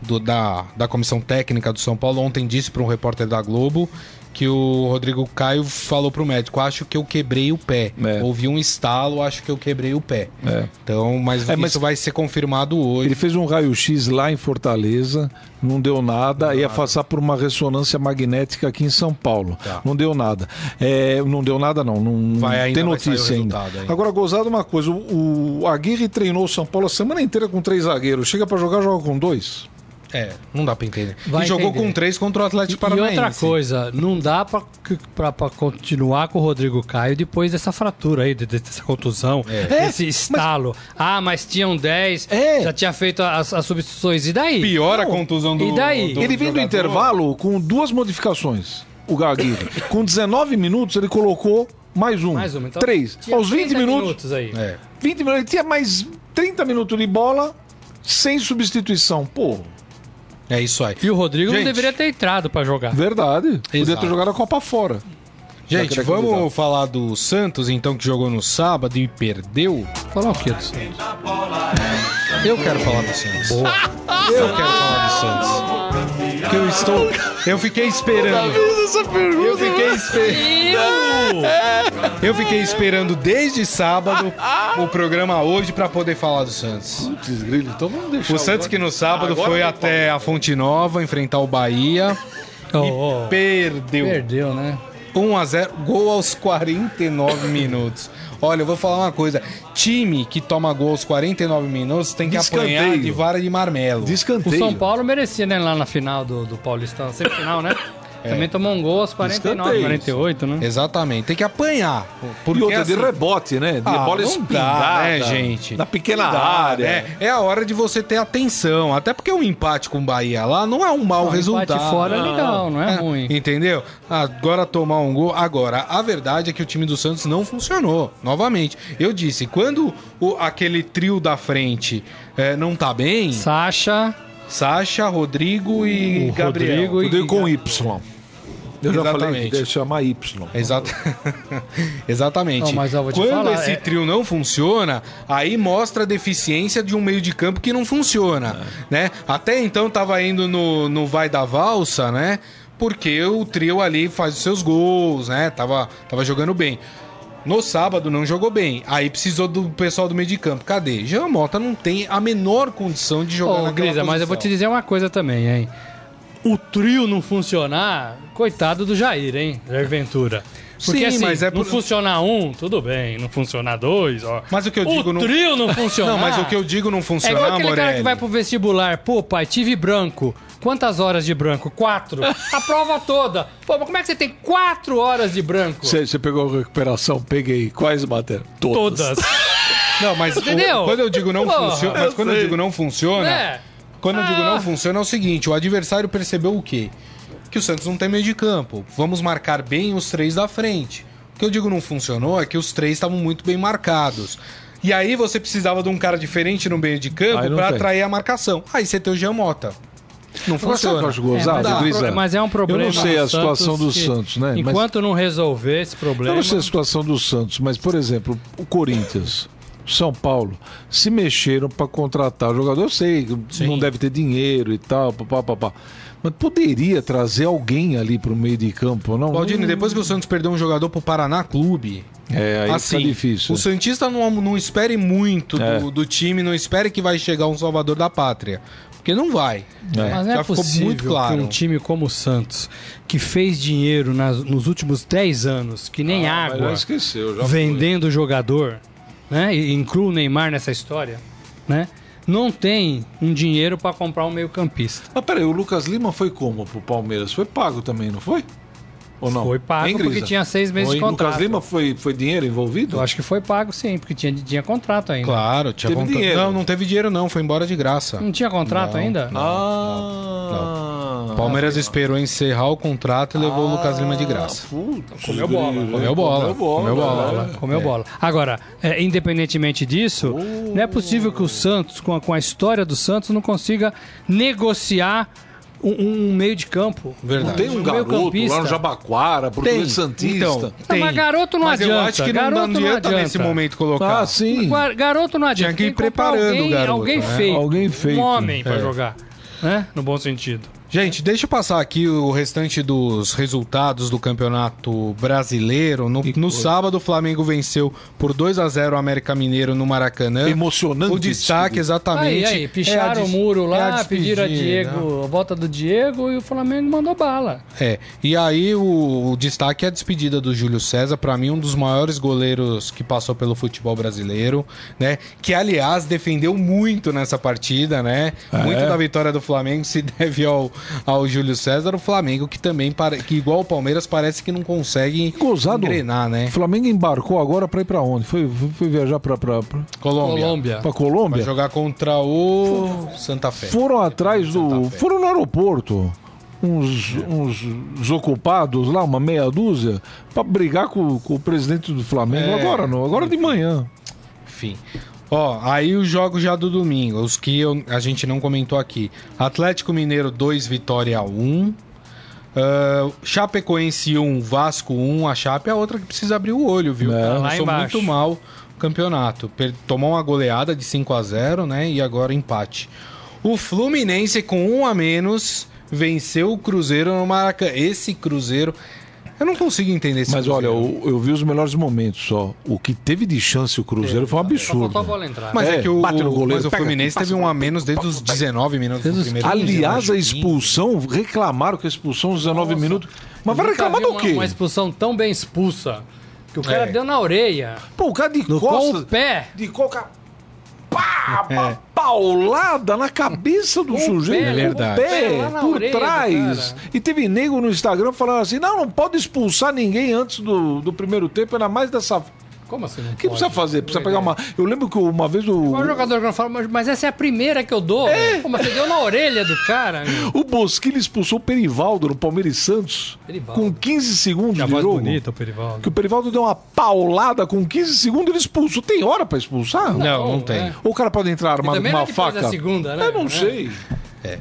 do, da, da comissão técnica do São Paulo ontem disse para um repórter da Globo que o Rodrigo Caio falou pro médico: acho que eu quebrei o pé. É. Ouvi um estalo, acho que eu quebrei o pé. É. Então, mas, é, mas isso vai ser confirmado hoje. Ele fez um raio-x lá em Fortaleza, não deu nada, não ia nada. passar por uma ressonância magnética aqui em São Paulo. Tá. Não deu nada. É, não deu nada, não. Não vai, tem notícia ainda. ainda. Agora, gozado uma coisa: o, o Aguirre treinou o São Paulo a semana inteira com três zagueiros. Chega para jogar, joga com dois. É, não dá pra entender. Vai e jogou entender. com três contra o Atlético Paranaense. E outra coisa, não dá pra, pra, pra, continuar com o Rodrigo Caio depois dessa fratura aí, dessa contusão, é. esse estalo. Mas... Ah, mas tinham 10, é. já tinha feito as, as, substituições. E daí? Pior não. a contusão do E daí? Do, ele vem do intervalo com duas modificações, o Gaguirre. com 19 minutos ele colocou mais um. Mais um. Então, Três. Aos 20 minutos. minutos aí. É. 20 minutos. Ele tinha mais 30 minutos de bola sem substituição. Pô. É isso aí. E o Rodrigo Gente, não deveria ter entrado para jogar. Verdade. Exato. Podia ter jogado a Copa fora. Gente, vamos falar do Santos, então, que jogou no sábado e perdeu. Falar o que do Santos? Eu quero falar do Santos. Boa. Eu quero falar do Santos. Porque eu estou. Eu fiquei esperando. Eu fiquei esperando. Eu fiquei esperando desde sábado o programa hoje para poder falar do Santos. Putz, grilo, então vamos deixar. O Santos que no sábado Agora foi até a Fonte Nova enfrentar o Bahia oh, e oh. perdeu. Perdeu, né? 1 a 0 gol aos 49 minutos. Olha, eu vou falar uma coisa. Time que toma gol aos 49 minutos tem que apanhar de vara de marmelo. Descanteio. O São Paulo merecia, né? Lá na final do, do Paulistão. Semifinal, né? É. Também tomou um gol aos 49, 48, né? Exatamente. Tem que apanhar. Porque e outra assim... de rebote, né? De ah, bola espingada. né, gente? Na pequena dá, área. É, é a hora de você ter atenção. Até porque um empate com o Bahia lá não é um mau não, resultado. empate fora é legal, não é, é ruim. Entendeu? Agora tomar um gol. Agora, a verdade é que o time do Santos não funcionou. Novamente. Eu disse, quando o, aquele trio da frente é, não tá bem... Sacha... Sacha, Rodrigo e o Gabriel. Rodrigo, Rodrigo com Y. Eu já Exatamente. falei, deve chamar Y. Exato. Exatamente. Não, Quando falar, esse é... trio não funciona, aí mostra a deficiência de um meio de campo que não funciona, é. né? Até então tava indo no, no vai da valsa, né? Porque o trio ali faz os seus gols, né? Tava, tava jogando bem. No sábado não jogou bem. Aí precisou do pessoal do meio de campo. Cadê? Jean Mota não tem a menor condição de jogar Ô, naquela Grisa, mas eu vou te dizer uma coisa também, hein? O trio não funcionar, coitado do Jair, hein? Jair Ventura. Porque Sim, assim, mas é por... não funcionar um, tudo bem. Não funcionar dois, ó. Mas o que eu digo... O trio não funciona. não, mas o que eu digo não funciona, É igual aquele Morelli. cara que vai pro vestibular. Pô, pai, tive branco. Quantas horas de branco? Quatro. A prova toda. Pô, mas como é que você tem quatro horas de branco? Você, pegou a recuperação? Peguei. Quais matérias? Todas. Todas. Não, mas o, quando eu digo não funciona, mas quando eu digo não funciona, é. quando eu digo não ah. funciona é o seguinte, o adversário percebeu o quê? Que o Santos não tem meio de campo. Vamos marcar bem os três da frente. O que eu digo não funcionou é que os três estavam muito bem marcados. E aí você precisava de um cara diferente no meio de campo para atrair a marcação. Aí você tem o Jean Mota. Não funciona. Mas, gozado, é, mas é um problema. Eu não sei a situação do Santos, né? Enquanto mas... não resolver esse problema. Eu não sei a situação do Santos, mas, por exemplo, o Corinthians. São Paulo se mexeram para contratar o jogador. Eu sei, Sim. não deve ter dinheiro e tal, papá, Mas poderia trazer alguém ali para o meio de campo, não? Baldini, depois que o Santos perdeu um jogador para o Paraná Clube, é, aí assim, difícil. O Santista não, não espere muito é. do, do, time, não espere que vai chegar um salvador da pátria. Porque não vai. É. Mas não Já é possível muito claro. que um time como o Santos, que fez dinheiro nas, nos últimos 10 anos, que nem ah, água, esqueceu, vendendo foi. jogador, né? E inclui o Neymar nessa história, né? Não tem um dinheiro para comprar um meio-campista. Mas peraí, o Lucas Lima foi como pro Palmeiras? Foi pago também, não foi? Ou não? Foi pago porque tinha seis meses de contrato. Lucas Lima foi, foi dinheiro envolvido? Eu acho que foi pago sim, porque tinha, tinha contrato ainda. Claro, tinha teve dinheiro. Não, não teve dinheiro não, foi embora de graça. Não tinha contrato não, ainda? Não, ah. Não, não. Palmeiras ah, esperou encerrar o contrato e levou ah, o Lucas Lima de graça. Putz, comeu bola. Comeu bola. Comeu bola. Comeu bola. É. Comeu bola. Agora, é, independentemente disso, oh. não é possível que o Santos, com a, com a história do Santos, não consiga negociar um, um, meio de campo. Verdade. Tem um, um garoto lá no Jabaquara, português tem. Santista. Então, tem. Não, mas garoto não mas adianta. Eu acho que garoto não, não adianta, nesse momento colocar. Ah, sim. Garoto não adianta. Tinha que ir preparando alguém, o garoto. Alguém né? feito. Alguém feito. Um homem é. pra jogar. Né? No bom sentido. Gente, deixa eu passar aqui o restante dos resultados do Campeonato Brasileiro. No, no sábado, o Flamengo venceu por 2 a 0 o América Mineiro no Maracanã. Emocionante. O destaque, exatamente. Aí, aí, picharam é o muro lá, é pediram a Diego, a volta do Diego e o Flamengo mandou bala. É, e aí o, o destaque é a despedida do Júlio César, para mim um dos maiores goleiros que passou pelo futebol brasileiro, né? Que, aliás, defendeu muito nessa partida, né? É. Muito da vitória do Flamengo se deve ao ao Júlio César, o Flamengo que também, que igual o Palmeiras, parece que não consegue Gozado, engrenar, né? O Flamengo embarcou agora para ir para onde? Foi, foi viajar para Colômbia. Colômbia. Para Colômbia? Vai jogar contra o Santa Fé. Foram atrás do... Foram no aeroporto uns, uns ocupados lá, uma meia dúzia, para brigar com, com, o presidente do Flamengo. É... Agora não, agora de manhã. Enfim. Ó, aí os jogos já do domingo, os que eu, a gente não comentou aqui. Atlético Mineiro 2, Vitória 1. Uh, Chapecoense 1, Vasco 1. A Chape é a outra que precisa abrir o olho, viu? É. Começou muito mal o campeonato. Tomou uma goleada de 5 a 0 né? E agora empate. O Fluminense com um a menos venceu o Cruzeiro no Maracanã. Esse Cruzeiro Eu não consigo entender esse Mas olha, eu, eu, vi os melhores momentos só. O que teve de chance o Cruzeiro é, foi um absurdo. Só a bola entrar. Mas é, é que o, bate no goleiro, mas o Fluminense pega, teve um a menos desde os 19 minutos do primeiro Aliás, a expulsão, reclamaram que a expulsão dos 19 Nossa, minutos. Mas vai reclamar do quê? Uma expulsão tão bem expulsa que o cara é. deu na orelha. Pô, o cara de costas. Com o pé. De coca pá, uma é. paulada na cabeça do sujeito. É verdade. pé, por trás. E teve nego no Instagram falando assim: não, não pode expulsar ninguém antes do, do primeiro tempo, ainda mais dessa como assim? O que pode? precisa fazer? Precisa pegar uma. Eu lembro que uma vez o. O jogador que fala, mas essa é a primeira que eu dou. É. Pô, mas você deu na orelha do cara. Meu. O Bosquilha expulsou o Perivaldo no Palmeiras e Santos. Perivaldo. Com 15 segundos que de jogo. bonita o Perivaldo. Que o Perivaldo deu uma paulada com 15 segundos ele expulsou. Tem hora pra expulsar? Não, não, não tem. É. Ou o cara pode entrar armado com uma faca? A segunda, né? Eu não é. sei. É.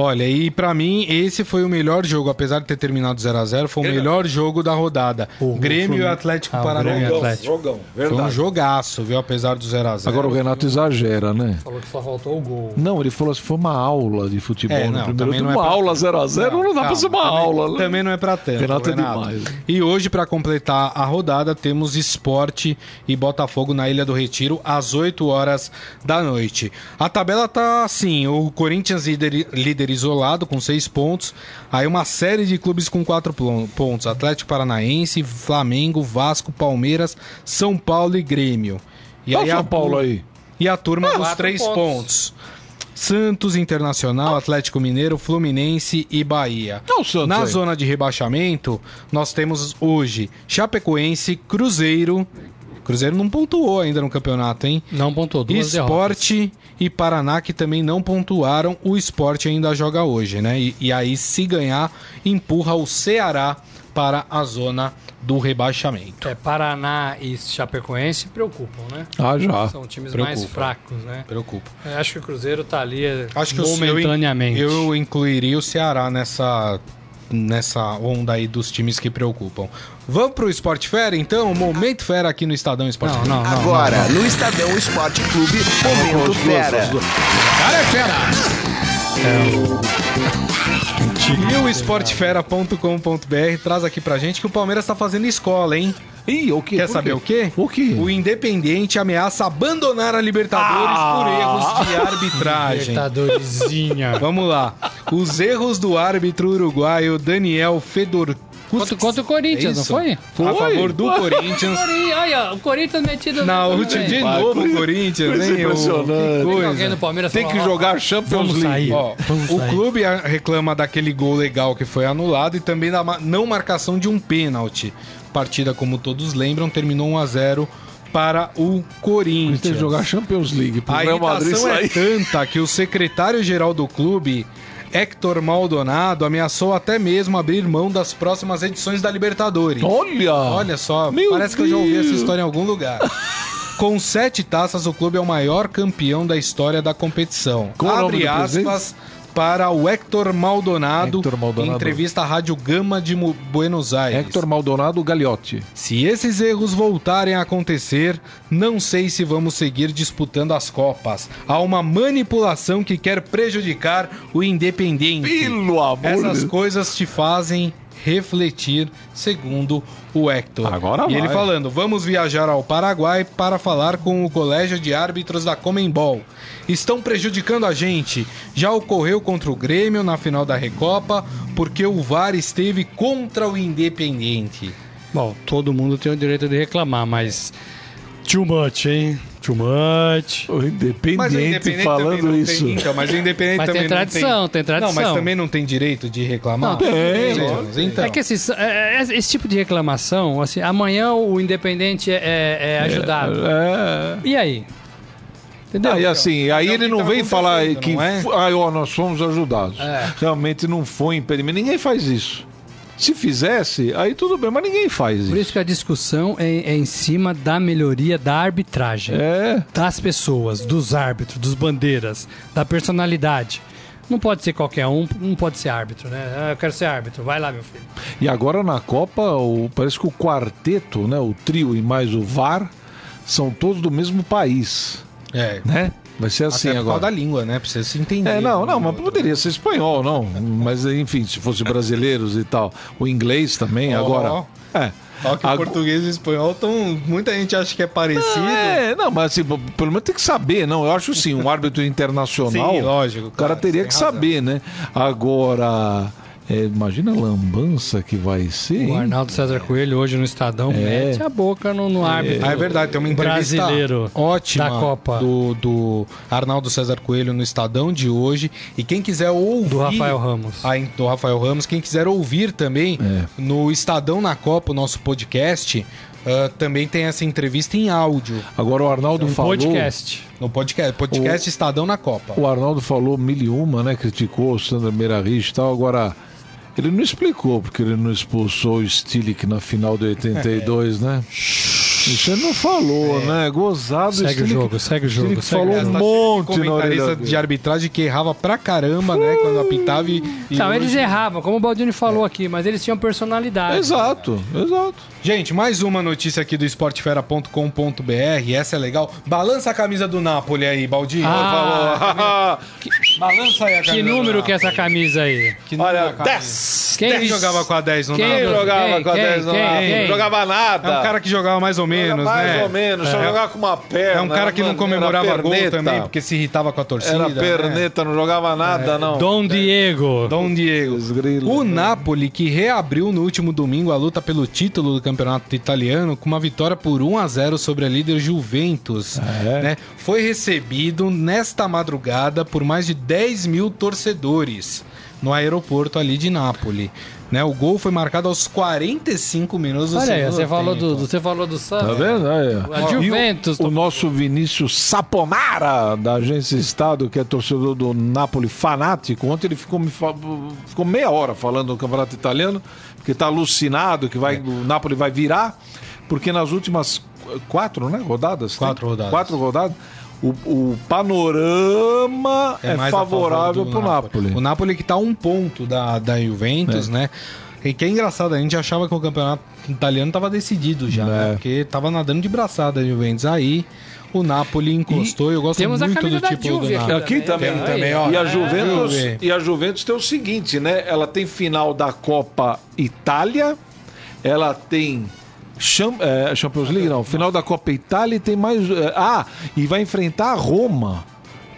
Olha, e para mim esse foi o melhor jogo, apesar de ter terminado 0 a 0 foi o melhor jogo da rodada. O, Grêmio e Atlético ah, Paranaense. Jogão, jogão, verdade. Foi um jogaço, viu, apesar do 0 a 0 Agora o Renato exagera, né? Falou que só faltou o gol. Não, ele falou assim, foi uma aula de futebol é, não, no primeiro não é Uma pra... aula 0 a 0 não, não, dá calma, pra ser uma também, aula. Né? Também não é pra tanto, Renato, Renato. é demais. E hoje, para completar a rodada, temos Esporte e Botafogo na Ilha do Retiro, às 8 horas da noite. A tabela tá assim, o Corinthians líder, líder isolado, com seis pontos. Aí uma série de clubes com quatro pontos: Atlético Paranaense, Flamengo, Vasco, Palmeiras, São Paulo e Grêmio. E aí São a, Paulo aí. E a turma ah, dos três pontos. pontos. Santos Internacional, Atlético Mineiro, Fluminense e Bahia. Na aí. zona de rebaixamento, nós temos hoje Chapecoense, Cruzeiro. Cruzeiro não pontuou ainda no campeonato, hein? Não pontuou. Duas Esporte derrotas e Paraná que também não pontuaram. O esporte ainda joga hoje, né? E, e aí, se ganhar, empurra o Ceará para a zona do rebaixamento. É, Paraná e Chapecoense preocupam, né? Ah, já. São times Preocupa. mais fracos, né? Preocupa. É, acho que o Cruzeiro está ali acho que momentaneamente. Eu, eu incluiria o Ceará nessa nessa onda aí dos times que preocupam. Vamos pro Esporte Fera, então? Momento Fera aqui no Estadão Esporte não, não, não, Agora, no Estadão Esporte Clube, Momento Fera. Cara é fera! É. E o esportefera.com.br traz aqui pra gente que o Palmeiras tá fazendo escola, hein? Ih, o quê? Quer saber o quê? O quê? O Independiente ameaça abandonar a Libertadores ah! por erros de arbitragem. Libertadorzinha. Vamos lá. Os erros do árbitro uruguaio Daniel Fedor Contra, contra o Corinthians, é não foi? Foi. A favor do. Corinthians. Olha, o Corinthians metido na última de novo o Corinthians, hein? Impressionante. Coisa. Tem que jogar Champions League. Ó, o sair. clube reclama daquele gol legal que foi anulado e também da não marcação de um pênalti partida, como todos lembram, terminou 1 a 0 para o Corinthians. Tem que jogar Champions League. A irritação é tanta que o secretário-geral do clube, Hector Maldonado, ameaçou até mesmo abrir mão das próximas edições da Libertadores. Olha! Olha só, Meu parece Deus. que eu já ouvi essa história em algum lugar. Com sete taças, o clube é o maior campeão da história da competição. Qual Abre aspas para o Hector Maldonado, Hector Maldonado. em entrevista à Rádio Gama de Buenos Aires. Hector Maldonado Gagliotti. Se esses erros voltarem a acontecer, não sei se vamos seguir disputando as Copas. Há uma manipulação que quer prejudicar o Independente. Pelo amor Essas coisas te fazem refletir, segundo o Hector. Agora e vai. ele falando: vamos viajar ao Paraguai para falar com o Colégio de Árbitros da Comembol. Estão prejudicando a gente. Já ocorreu contra o Grêmio na final da Recopa, porque o VAR esteve contra o Independente. Bom, todo mundo tem o direito de reclamar, mas. Too much, hein? Too much. O Independente, mas o Independente falando isso. Tem, então, mas o Independente mas também tem tradição, tem... tem tradição. Não, mas também não tem direito de reclamar? Não, tem. tem. Então. É que esse, é, é, esse tipo de reclamação, assim, amanhã o Independente é, é, é ajudado. É, e aí? Entendeu? Aí assim, aí ele não vem falar que é? ah, ó, nós fomos ajudados. É. Realmente não foi impedimento. Ninguém faz isso. Se fizesse, aí tudo bem, mas ninguém faz isso. Por isso que a discussão é, é em cima da melhoria da arbitragem. É. Das pessoas, dos árbitros, dos bandeiras, da personalidade. Não pode ser qualquer um, não pode ser árbitro, né? Ah, eu quero ser árbitro, vai lá, meu filho. E agora na Copa, o, parece que o quarteto, né, o trio e mais o VAR, são todos do mesmo país. É. Né? Vai ser assim Até agora. da língua, né? Precisa se entender. É, não, não, mas poderia ser espanhol, não. Mas, enfim, se fosse brasileiros e tal. O inglês também, oh, agora. É. Olha que o português e o espanhol estão. Muita gente acha que é parecido. É, não, mas assim, pelo menos tem que saber, não. Eu acho sim, um árbitro internacional. Sim, lógico. O cara, cara teria que razão. saber, né? Agora. É, imagina a lambança que vai ser. O Arnaldo César Coelho hoje no Estadão é. mete a boca no, no árbitro. É. Ah, é verdade, tem uma entrevista brasileiro ótima da Copa. Do, do Arnaldo César Coelho no Estadão de hoje. E quem quiser ouvir. Do Rafael Ramos. A, do Rafael Ramos. Quem quiser ouvir também é. no Estadão na Copa, o nosso podcast. Uh, também tem essa entrevista em áudio. Agora o Arnaldo no falou. Podcast. No podcast, podcast o, Estadão na Copa. O Arnaldo falou mil e uma, né? Criticou o Sandra Meirahit e tal. Agora ele não explicou porque ele não expulsou o Stilik na final de 82, né? Isso ele não falou, é. né? Gozado. Segue o jogo, segue o jogo. Segue falou um monte na orelha de arbitragem que errava pra caramba, né? Quando apitava e... Não, eles erravam, como o Baldini falou é. aqui, mas eles tinham personalidade. Exato, exato. Gente, mais uma notícia aqui do esportefera.com.br, essa é legal. Balança a camisa do Napoli aí, Baldini. Ah, que... Balança aí a camisa. Que número que é essa camisa aí? Que Olha, 10. Quem, quem jogava com a 10 no Quem Napoli? jogava quem, com a 10 no Napoli? Não jogava nada. É um cara que jogava mais ou menos, mais né? Mais ou menos, só é. jogava com uma perna. É um cara que não comemorava gol também, porque se irritava com a torcida. Era né? perneta, né? não jogava nada, é. não. Dom Diego. Dom Diego. o Napoli, que reabriu no último domingo a luta pelo título do campeonato italiano com uma vitória por 1 a 0 sobre a líder Juventus, é. né? Foi recebido nesta madrugada por mais de 10 mil torcedores no aeroporto ali de Nápoles. Né, o gol foi marcado aos 45 minutos do Olha aí, você falou do, você falou do Santos. Tá vendo? Aí, a Juventus. O, o, nosso Vinícius Saponara, da Agência Estado, que é torcedor do Napoli fanático, ontem ele ficou, ficou meia hora falando do campeonato italiano, porque está alucinado que vai, é. o Napoli vai virar, porque nas últimas quatro né, rodadas... Quatro tem? rodadas. Quatro rodadas o, o panorama é, é favorável para o Napoli. O Napoli que está um ponto da, da Juventus, é. né? E que é engraçado, a gente achava que o campeonato italiano estava decidido já, né? É. Porque estava nadando de braçada a Juventus. Aí o Napoli encostou e eu gosto muito do tipo do Napoli. Aqui também, tem, também ó. E a, Juventus, e a Juventus tem o seguinte, né? Ela tem final da Copa Itália, ela tem Cham, é, Champions League, não. Final da Copa Itália e tem mais. É, ah, e vai enfrentar a Roma.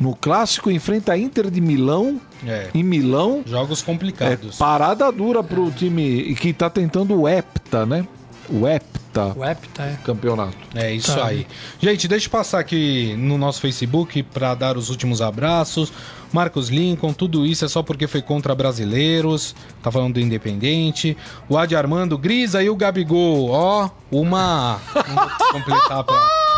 No clássico, enfrenta a Inter de Milão. É. Em Milão. Jogos complicados. É, parada dura pro time que tá tentando o Hepta, né? O Hepta. O Hepta, é. Campeonato. É isso tá. aí. Gente, deixa eu passar aqui no nosso Facebook para dar os últimos abraços. Marcos Lincoln, tudo isso é só porque foi contra brasileiros. Tá falando do Independente. O Adi Armando, Grisa e o Gabigol. Ó, uma. Vamos completar pra.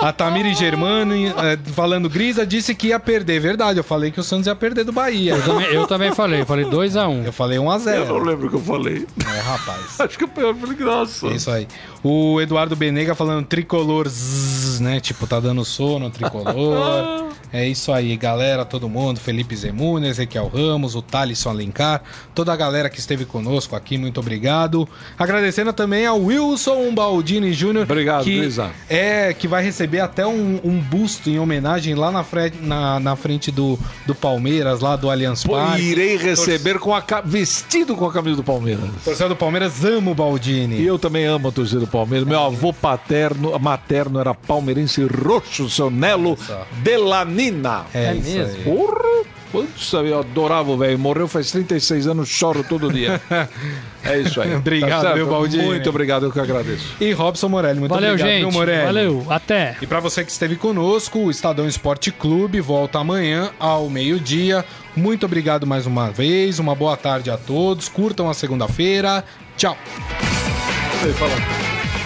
A Tamiri Germano é, falando Grisa disse que ia perder. Verdade, eu falei que o Santos ia perder do Bahia. Eu também, eu também falei, eu falei 2x1. Um. Eu falei 1x0. Eu não lembro o que eu falei. É, rapaz. Acho que eu falei, nossa. É isso aí. O Eduardo Benega falando tricolor, zzz, né? Tipo, tá dando sono, tricolor. é isso aí, galera, todo mundo. Felipe Zemune, Ezequiel Ramos, o Thalisson Alencar, toda a galera que esteve conosco aqui, muito obrigado. Agradecendo também ao Wilson Baldini Júnior. Obrigado, que. É, que vai receber até um, um, busto em homenagem lá na frente, na, na frente do, do Palmeiras, lá do Allianz Parque. Irei receber com a, vestido com a camisa do Palmeiras. Torcedor do Palmeiras, amo o Baldini. E eu também amo a torcida do Palmeiras. Meu avô paterno, materno era palmeirense roxo, seu Nelo Delanina. É, é mesmo? Porra! Putz, eu adorava o velho. Morreu faz 36 anos, choro todo dia. É isso aí. obrigado, tá meu Baldinho. Muito obrigado, eu que agradeço. E Robson Morelli, muito Valeu, obrigado, gente. meu Morelli. Valeu, até. E para você que esteve conosco, o Estadão Esporte Clube volta amanhã ao meio-dia. Muito obrigado mais uma vez, uma boa tarde a todos. Curtam a segunda-feira. Tchau.